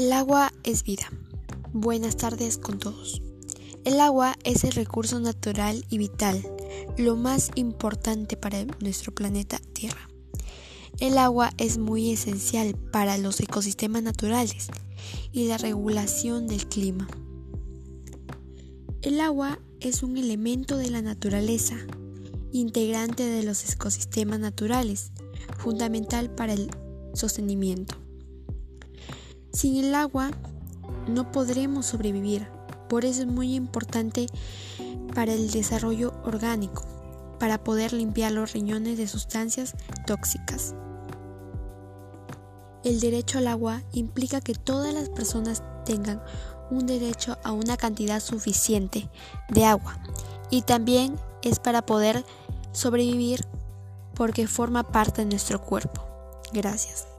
El agua es vida. Buenas tardes con todos. El agua es el recurso natural y vital, lo más importante para nuestro planeta Tierra. El agua es muy esencial para los ecosistemas naturales y la regulación del clima. El agua es un elemento de la naturaleza, integrante de los ecosistemas naturales, fundamental para el sostenimiento. Sin el agua no podremos sobrevivir, por eso es muy importante para el desarrollo orgánico, para poder limpiar los riñones de sustancias tóxicas. El derecho al agua implica que todas las personas tengan un derecho a una cantidad suficiente de agua y también es para poder sobrevivir porque forma parte de nuestro cuerpo. Gracias.